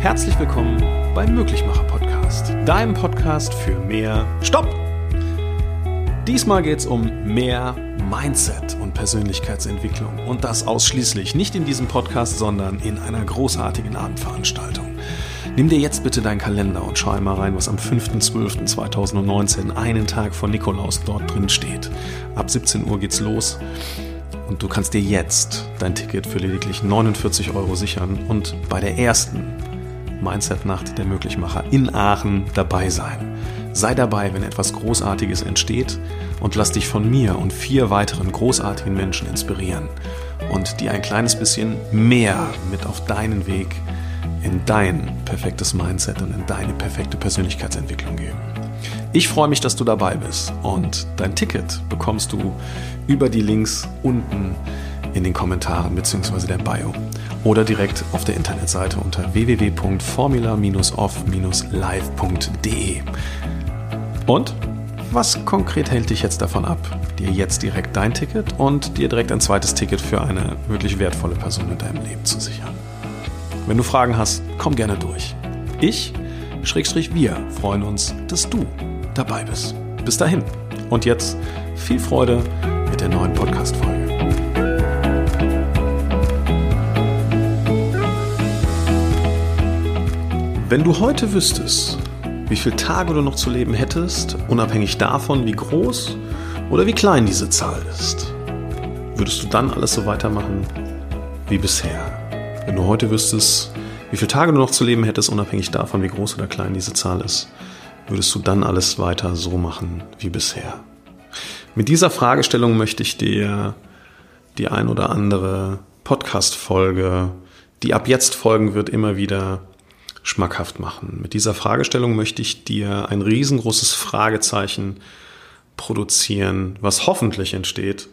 Herzlich willkommen beim Möglichmacher Podcast, deinem Podcast für mehr Stopp! Diesmal geht es um mehr Mindset und Persönlichkeitsentwicklung und das ausschließlich nicht in diesem Podcast, sondern in einer großartigen Abendveranstaltung. Nimm dir jetzt bitte deinen Kalender und schau einmal rein, was am 5.12.2019, einen Tag vor Nikolaus, dort drin steht. Ab 17 Uhr geht's los und du kannst dir jetzt dein Ticket für lediglich 49 Euro sichern und bei der ersten Mindset-Nacht der Möglichmacher in Aachen dabei sein. Sei dabei, wenn etwas Großartiges entsteht und lass dich von mir und vier weiteren großartigen Menschen inspirieren und dir ein kleines bisschen mehr mit auf deinen Weg in dein perfektes Mindset und in deine perfekte Persönlichkeitsentwicklung geben. Ich freue mich, dass du dabei bist und dein Ticket bekommst du über die Links unten in den Kommentaren bzw. der Bio oder direkt auf der Internetseite unter www.formula-off-live.de. Und was konkret hält dich jetzt davon ab, dir jetzt direkt dein Ticket und dir direkt ein zweites Ticket für eine wirklich wertvolle Person in deinem Leben zu sichern? Wenn du Fragen hast, komm gerne durch. Ich, Schrägstrich wir, freuen uns, dass du dabei bist. Bis dahin. Und jetzt viel Freude mit der neuen Podcast-Folge. Wenn du heute wüsstest, wie viele Tage du noch zu leben hättest, unabhängig davon, wie groß oder wie klein diese Zahl ist, würdest du dann alles so weitermachen wie bisher? Wenn du heute wüsstest, wie viele Tage du noch zu leben hättest, unabhängig davon, wie groß oder klein diese Zahl ist, würdest du dann alles weiter so machen wie bisher? Mit dieser Fragestellung möchte ich dir die ein oder andere Podcast-Folge, die ab jetzt folgen wird, immer wieder schmackhaft machen. Mit dieser Fragestellung möchte ich dir ein riesengroßes Fragezeichen produzieren, was hoffentlich entsteht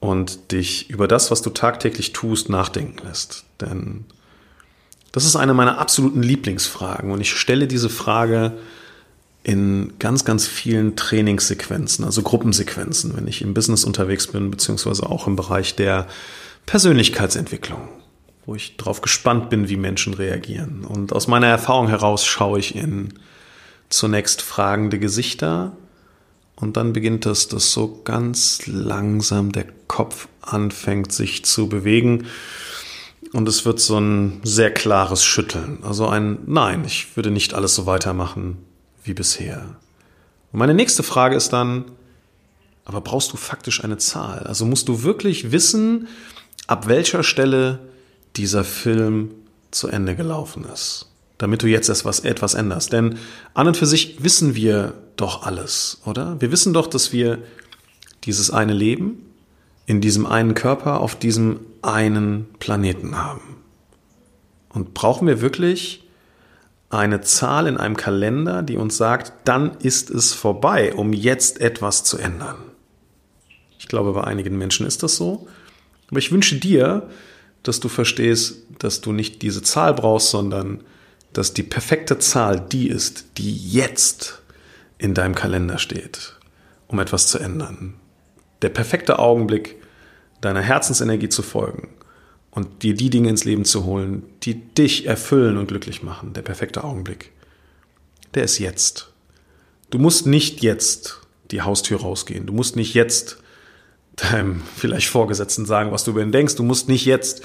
und dich über das, was du tagtäglich tust, nachdenken lässt. Denn das ist eine meiner absoluten Lieblingsfragen und ich stelle diese Frage in ganz, ganz vielen Trainingssequenzen, also Gruppensequenzen, wenn ich im Business unterwegs bin, beziehungsweise auch im Bereich der Persönlichkeitsentwicklung wo ich darauf gespannt bin, wie Menschen reagieren. Und aus meiner Erfahrung heraus schaue ich in zunächst fragende Gesichter und dann beginnt es, dass so ganz langsam der Kopf anfängt sich zu bewegen und es wird so ein sehr klares Schütteln. Also ein Nein, ich würde nicht alles so weitermachen wie bisher. Und meine nächste Frage ist dann, aber brauchst du faktisch eine Zahl? Also musst du wirklich wissen, ab welcher Stelle dieser Film zu Ende gelaufen ist. Damit du jetzt etwas, etwas änderst. Denn an und für sich wissen wir doch alles, oder? Wir wissen doch, dass wir dieses eine Leben in diesem einen Körper auf diesem einen Planeten haben. Und brauchen wir wirklich eine Zahl in einem Kalender, die uns sagt, dann ist es vorbei, um jetzt etwas zu ändern? Ich glaube, bei einigen Menschen ist das so. Aber ich wünsche dir, dass du verstehst, dass du nicht diese Zahl brauchst, sondern dass die perfekte Zahl die ist, die jetzt in deinem Kalender steht, um etwas zu ändern. Der perfekte Augenblick, deiner Herzensenergie zu folgen und dir die Dinge ins Leben zu holen, die dich erfüllen und glücklich machen. Der perfekte Augenblick. Der ist jetzt. Du musst nicht jetzt die Haustür rausgehen. Du musst nicht jetzt deinem vielleicht Vorgesetzten sagen, was du über ihn denkst. Du musst nicht jetzt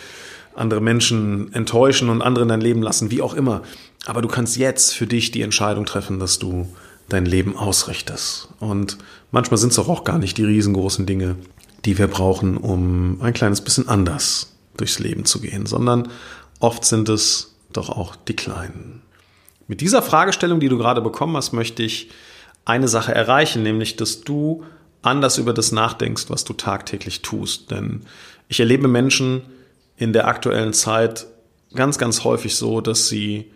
andere Menschen enttäuschen und andere in dein Leben lassen, wie auch immer. Aber du kannst jetzt für dich die Entscheidung treffen, dass du dein Leben ausrichtest. Und manchmal sind es auch gar nicht die riesengroßen Dinge, die wir brauchen, um ein kleines bisschen anders durchs Leben zu gehen, sondern oft sind es doch auch die kleinen. Mit dieser Fragestellung, die du gerade bekommen hast, möchte ich eine Sache erreichen, nämlich dass du anders über das nachdenkst, was du tagtäglich tust. Denn ich erlebe Menschen in der aktuellen Zeit ganz, ganz häufig so, dass sie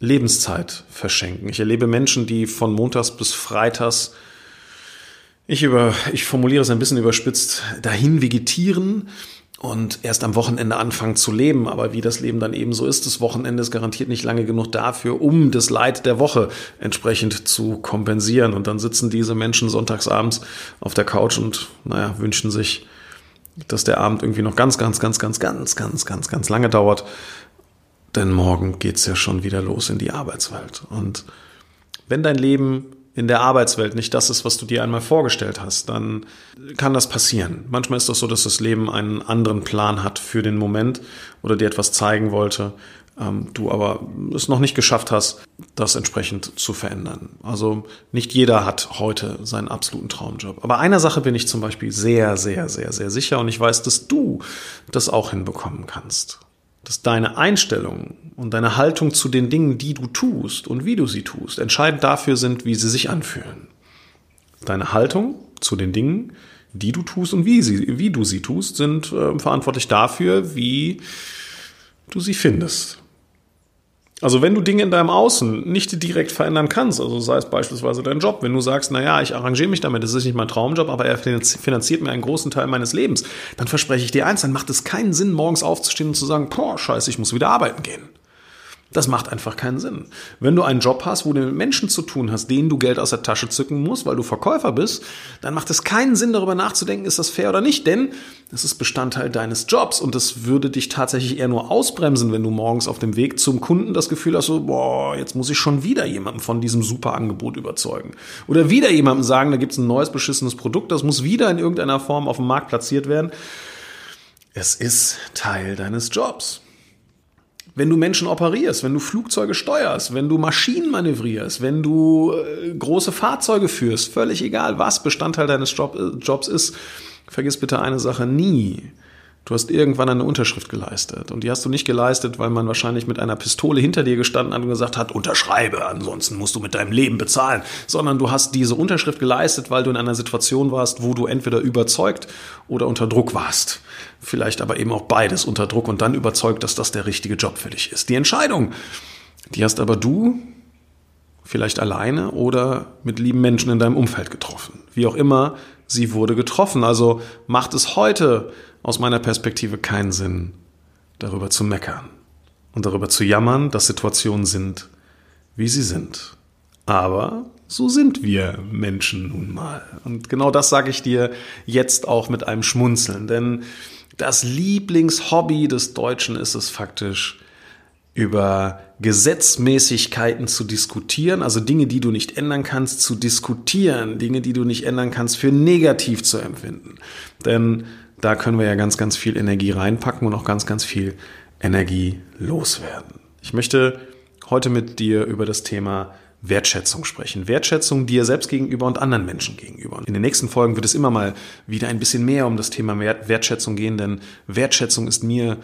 Lebenszeit verschenken. Ich erlebe Menschen, die von Montags bis Freitags, ich über, ich formuliere es ein bisschen überspitzt, dahin vegetieren und erst am Wochenende anfangen zu leben. Aber wie das Leben dann eben so ist, das Wochenende ist garantiert nicht lange genug dafür, um das Leid der Woche entsprechend zu kompensieren. Und dann sitzen diese Menschen sonntagsabends auf der Couch und, naja, wünschen sich, dass der Abend irgendwie noch ganz, ganz, ganz, ganz, ganz, ganz, ganz, ganz lange dauert. denn morgen geht's ja schon wieder los in die Arbeitswelt. Und wenn dein Leben in der Arbeitswelt nicht das ist, was du dir einmal vorgestellt hast, dann kann das passieren. Manchmal ist das so, dass das Leben einen anderen Plan hat für den Moment oder dir etwas zeigen wollte, ähm, du aber es noch nicht geschafft hast, das entsprechend zu verändern. Also nicht jeder hat heute seinen absoluten Traumjob. Aber einer Sache bin ich zum Beispiel sehr, sehr, sehr, sehr sicher und ich weiß, dass du das auch hinbekommen kannst dass deine Einstellung und deine Haltung zu den Dingen, die du tust und wie du sie tust, entscheidend dafür sind, wie sie sich anfühlen. Deine Haltung zu den Dingen, die du tust und wie, sie, wie du sie tust, sind äh, verantwortlich dafür, wie du sie findest. Also wenn du Dinge in deinem Außen nicht direkt verändern kannst, also sei es beispielsweise dein Job, wenn du sagst, naja, ich arrangiere mich damit, das ist nicht mein Traumjob, aber er finanziert mir einen großen Teil meines Lebens, dann verspreche ich dir eins, dann macht es keinen Sinn, morgens aufzustehen und zu sagen, boah, scheiße, ich muss wieder arbeiten gehen. Das macht einfach keinen Sinn. Wenn du einen Job hast, wo du mit Menschen zu tun hast, denen du Geld aus der Tasche zücken musst, weil du Verkäufer bist, dann macht es keinen Sinn, darüber nachzudenken, ist das fair oder nicht, denn es ist Bestandteil deines Jobs und das würde dich tatsächlich eher nur ausbremsen, wenn du morgens auf dem Weg zum Kunden das Gefühl hast, so, boah, jetzt muss ich schon wieder jemanden von diesem super Angebot überzeugen. Oder wieder jemandem sagen, da gibt es ein neues beschissenes Produkt, das muss wieder in irgendeiner Form auf dem Markt platziert werden. Es ist Teil deines Jobs wenn du Menschen operierst, wenn du Flugzeuge steuerst, wenn du Maschinen manövrierst, wenn du äh, große Fahrzeuge führst, völlig egal, was Bestandteil deines Job, äh, Jobs ist, vergiss bitte eine Sache nie. Du hast irgendwann eine Unterschrift geleistet. Und die hast du nicht geleistet, weil man wahrscheinlich mit einer Pistole hinter dir gestanden hat und gesagt hat, unterschreibe, ansonsten musst du mit deinem Leben bezahlen. Sondern du hast diese Unterschrift geleistet, weil du in einer Situation warst, wo du entweder überzeugt oder unter Druck warst. Vielleicht aber eben auch beides unter Druck und dann überzeugt, dass das der richtige Job für dich ist. Die Entscheidung, die hast aber du vielleicht alleine oder mit lieben Menschen in deinem Umfeld getroffen. Wie auch immer, sie wurde getroffen. Also macht es heute aus meiner Perspektive keinen Sinn, darüber zu meckern und darüber zu jammern, dass Situationen sind, wie sie sind. Aber so sind wir Menschen nun mal. Und genau das sage ich dir jetzt auch mit einem Schmunzeln. Denn das Lieblingshobby des Deutschen ist es faktisch, über Gesetzmäßigkeiten zu diskutieren, also Dinge, die du nicht ändern kannst, zu diskutieren, Dinge, die du nicht ändern kannst, für negativ zu empfinden. Denn da können wir ja ganz, ganz viel Energie reinpacken und auch ganz, ganz viel Energie loswerden. Ich möchte heute mit dir über das Thema Wertschätzung sprechen. Wertschätzung dir selbst gegenüber und anderen Menschen gegenüber. In den nächsten Folgen wird es immer mal wieder ein bisschen mehr um das Thema Wertschätzung gehen, denn Wertschätzung ist mir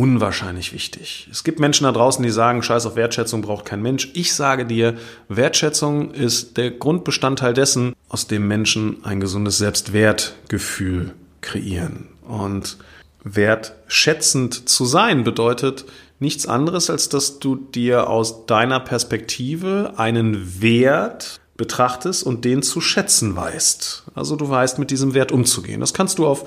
unwahrscheinlich wichtig. Es gibt Menschen da draußen, die sagen, scheiß auf Wertschätzung braucht kein Mensch. Ich sage dir, Wertschätzung ist der Grundbestandteil dessen, aus dem Menschen ein gesundes Selbstwertgefühl kreieren. Und wertschätzend zu sein bedeutet nichts anderes, als dass du dir aus deiner Perspektive einen Wert betrachtest und den zu schätzen weißt. Also du weißt, mit diesem Wert umzugehen. Das kannst du auf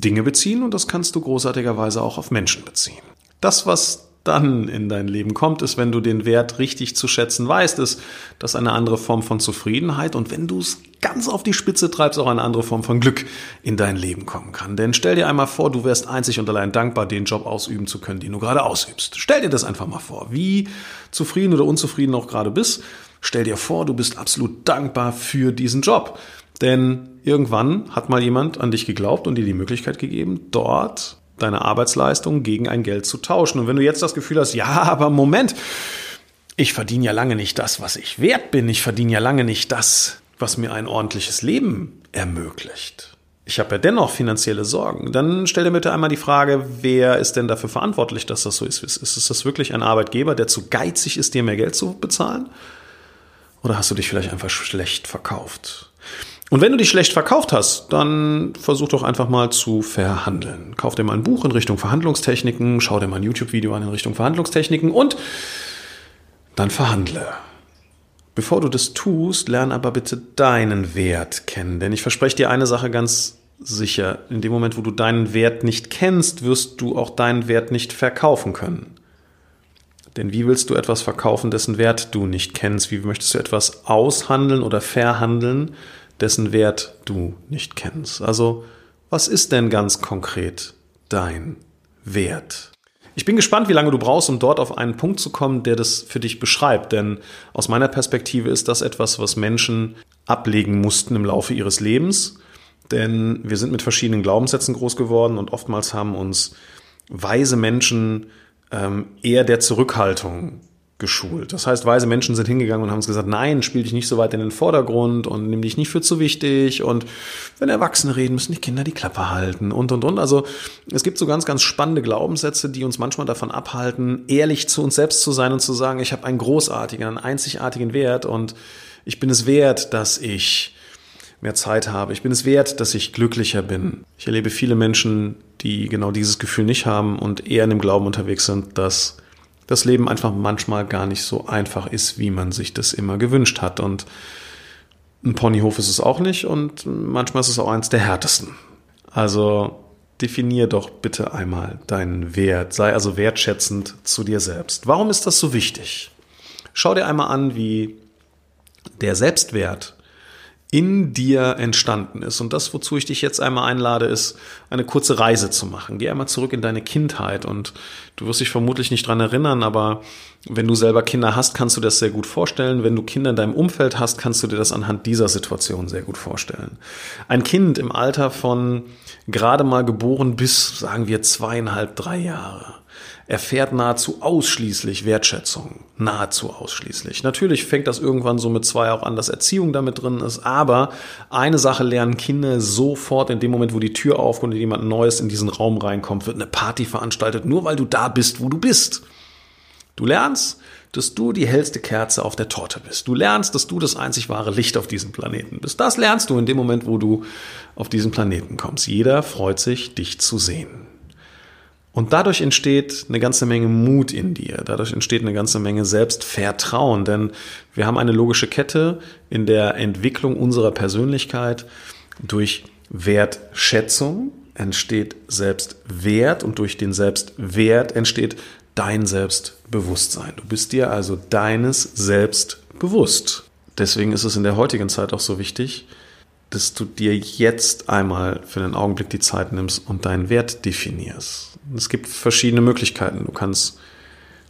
Dinge beziehen und das kannst du großartigerweise auch auf Menschen beziehen. Das, was dann in dein Leben kommt, ist, wenn du den Wert richtig zu schätzen weißt, ist das eine andere Form von Zufriedenheit und wenn du es ganz auf die Spitze treibst, auch eine andere Form von Glück in dein Leben kommen kann. Denn stell dir einmal vor, du wärst einzig und allein dankbar, den Job ausüben zu können, den du gerade ausübst. Stell dir das einfach mal vor, wie zufrieden oder unzufrieden auch gerade bist. Stell dir vor, du bist absolut dankbar für diesen Job. Denn irgendwann hat mal jemand an dich geglaubt und dir die Möglichkeit gegeben, dort deine Arbeitsleistung gegen ein Geld zu tauschen. Und wenn du jetzt das Gefühl hast, ja, aber Moment, ich verdiene ja lange nicht das, was ich wert bin. Ich verdiene ja lange nicht das, was mir ein ordentliches Leben ermöglicht. Ich habe ja dennoch finanzielle Sorgen. Dann stell dir bitte einmal die Frage, wer ist denn dafür verantwortlich, dass das so ist? Ist das wirklich ein Arbeitgeber, der zu geizig ist, dir mehr Geld zu bezahlen? Oder hast du dich vielleicht einfach schlecht verkauft? Und wenn du dich schlecht verkauft hast, dann versuch doch einfach mal zu verhandeln. Kauf dir mal ein Buch in Richtung Verhandlungstechniken, schau dir mal ein YouTube-Video an in Richtung Verhandlungstechniken und dann verhandle. Bevor du das tust, lern aber bitte deinen Wert kennen. Denn ich verspreche dir eine Sache ganz sicher. In dem Moment, wo du deinen Wert nicht kennst, wirst du auch deinen Wert nicht verkaufen können. Denn wie willst du etwas verkaufen, dessen Wert du nicht kennst? Wie möchtest du etwas aushandeln oder verhandeln, dessen Wert du nicht kennst. Also, was ist denn ganz konkret dein Wert? Ich bin gespannt, wie lange du brauchst, um dort auf einen Punkt zu kommen, der das für dich beschreibt. Denn aus meiner Perspektive ist das etwas, was Menschen ablegen mussten im Laufe ihres Lebens. Denn wir sind mit verschiedenen Glaubenssätzen groß geworden und oftmals haben uns weise Menschen ähm, eher der Zurückhaltung geschult. Das heißt, weise Menschen sind hingegangen und haben gesagt, nein, spiel dich nicht so weit in den Vordergrund und nimm dich nicht für zu wichtig und wenn Erwachsene reden, müssen die Kinder die Klappe halten und und und. Also es gibt so ganz, ganz spannende Glaubenssätze, die uns manchmal davon abhalten, ehrlich zu uns selbst zu sein und zu sagen, ich habe einen großartigen, einen einzigartigen Wert und ich bin es wert, dass ich mehr Zeit habe. Ich bin es wert, dass ich glücklicher bin. Ich erlebe viele Menschen, die genau dieses Gefühl nicht haben und eher in dem Glauben unterwegs sind, dass das Leben einfach manchmal gar nicht so einfach ist, wie man sich das immer gewünscht hat. Und ein Ponyhof ist es auch nicht und manchmal ist es auch eins der härtesten. Also definier doch bitte einmal deinen Wert, sei also wertschätzend zu dir selbst. Warum ist das so wichtig? Schau dir einmal an, wie der Selbstwert in dir entstanden ist. Und das, wozu ich dich jetzt einmal einlade, ist, eine kurze Reise zu machen. Geh einmal zurück in deine Kindheit und du wirst dich vermutlich nicht dran erinnern, aber wenn du selber Kinder hast, kannst du das sehr gut vorstellen. Wenn du Kinder in deinem Umfeld hast, kannst du dir das anhand dieser Situation sehr gut vorstellen. Ein Kind im Alter von gerade mal geboren bis, sagen wir, zweieinhalb, drei Jahre erfährt nahezu ausschließlich Wertschätzung. Nahezu ausschließlich. Natürlich fängt das irgendwann so mit zwei auch an, dass Erziehung damit drin ist, aber eine Sache lernen Kinder sofort in dem Moment, wo die Tür aufkommt und jemand Neues in diesen Raum reinkommt, wird eine Party veranstaltet, nur weil du da bist, wo du bist. Du lernst, dass du die hellste Kerze auf der Torte bist. Du lernst, dass du das einzig wahre Licht auf diesem Planeten bist. Das lernst du in dem Moment, wo du auf diesen Planeten kommst. Jeder freut sich, dich zu sehen. Und dadurch entsteht eine ganze Menge Mut in dir. Dadurch entsteht eine ganze Menge Selbstvertrauen. Denn wir haben eine logische Kette in der Entwicklung unserer Persönlichkeit. Durch Wertschätzung entsteht Selbstwert und durch den Selbstwert entsteht dein Selbstbewusstsein. Du bist dir also deines Selbst bewusst. Deswegen ist es in der heutigen Zeit auch so wichtig, dass du dir jetzt einmal für den Augenblick die Zeit nimmst und deinen Wert definierst. Es gibt verschiedene Möglichkeiten. Du kannst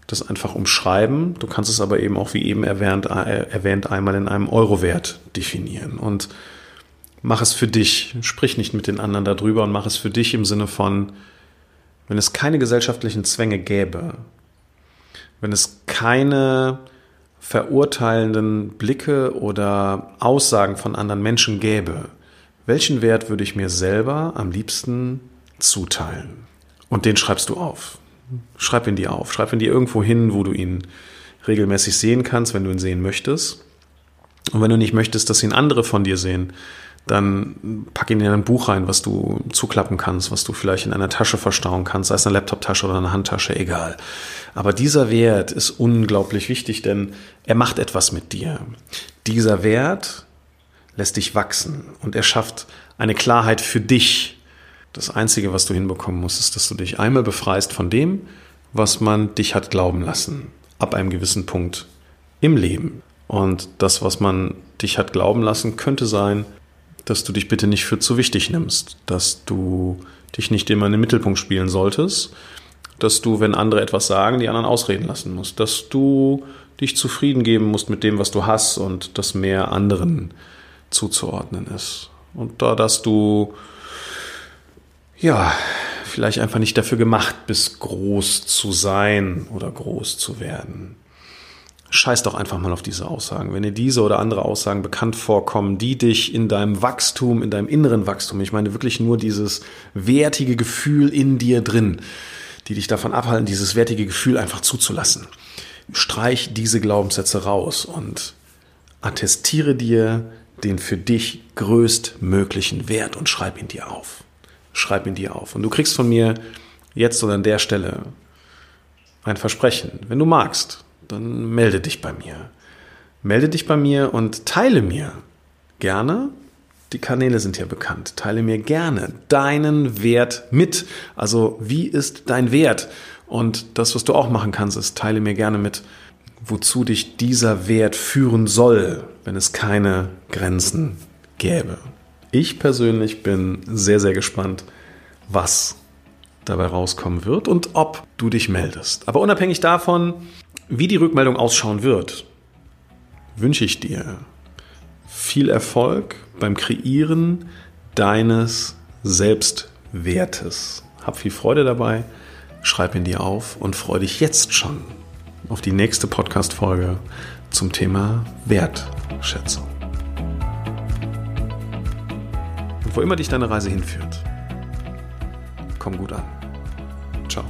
das einfach umschreiben, du kannst es aber eben auch, wie eben erwähnt, äh, erwähnt einmal in einem Euro-Wert definieren. Und mach es für dich. Sprich nicht mit den anderen darüber und mach es für dich im Sinne von, wenn es keine gesellschaftlichen Zwänge gäbe, wenn es keine verurteilenden Blicke oder Aussagen von anderen Menschen gäbe, welchen Wert würde ich mir selber am liebsten zuteilen? Und den schreibst du auf. Schreib ihn dir auf. Schreib ihn dir irgendwo hin, wo du ihn regelmäßig sehen kannst, wenn du ihn sehen möchtest. Und wenn du nicht möchtest, dass ihn andere von dir sehen, dann pack ihn in ein Buch rein, was du zuklappen kannst, was du vielleicht in einer Tasche verstauen kannst, sei es eine Laptoptasche oder eine Handtasche, egal. Aber dieser Wert ist unglaublich wichtig, denn er macht etwas mit dir. Dieser Wert lässt dich wachsen und er schafft eine Klarheit für dich. Das Einzige, was du hinbekommen musst, ist, dass du dich einmal befreist von dem, was man dich hat glauben lassen, ab einem gewissen Punkt im Leben. Und das, was man dich hat glauben lassen, könnte sein, dass du dich bitte nicht für zu wichtig nimmst, dass du dich nicht immer in den Mittelpunkt spielen solltest, dass du, wenn andere etwas sagen, die anderen ausreden lassen musst, dass du dich zufrieden geben musst mit dem, was du hast und das mehr anderen zuzuordnen ist. Und da, dass du, ja, vielleicht einfach nicht dafür gemacht bist, groß zu sein oder groß zu werden scheiß doch einfach mal auf diese Aussagen. Wenn dir diese oder andere Aussagen bekannt vorkommen, die dich in deinem Wachstum, in deinem inneren Wachstum, ich meine wirklich nur dieses wertige Gefühl in dir drin, die dich davon abhalten, dieses wertige Gefühl einfach zuzulassen. Streich diese Glaubenssätze raus und attestiere dir den für dich größtmöglichen Wert und schreib ihn dir auf. Schreib ihn dir auf. Und du kriegst von mir jetzt oder an der Stelle ein Versprechen. Wenn du magst, dann melde dich bei mir. Melde dich bei mir und teile mir gerne. Die Kanäle sind ja bekannt. Teile mir gerne deinen Wert mit. Also wie ist dein Wert? Und das, was du auch machen kannst, ist, teile mir gerne mit, wozu dich dieser Wert führen soll, wenn es keine Grenzen gäbe. Ich persönlich bin sehr, sehr gespannt, was dabei rauskommen wird und ob du dich meldest. Aber unabhängig davon, wie die Rückmeldung ausschauen wird, wünsche ich dir viel Erfolg beim Kreieren deines Selbstwertes. Hab viel Freude dabei, schreib ihn dir auf und freue dich jetzt schon auf die nächste Podcast-Folge zum Thema Wertschätzung. Und wo immer dich deine Reise hinführt, komm gut an. Ciao.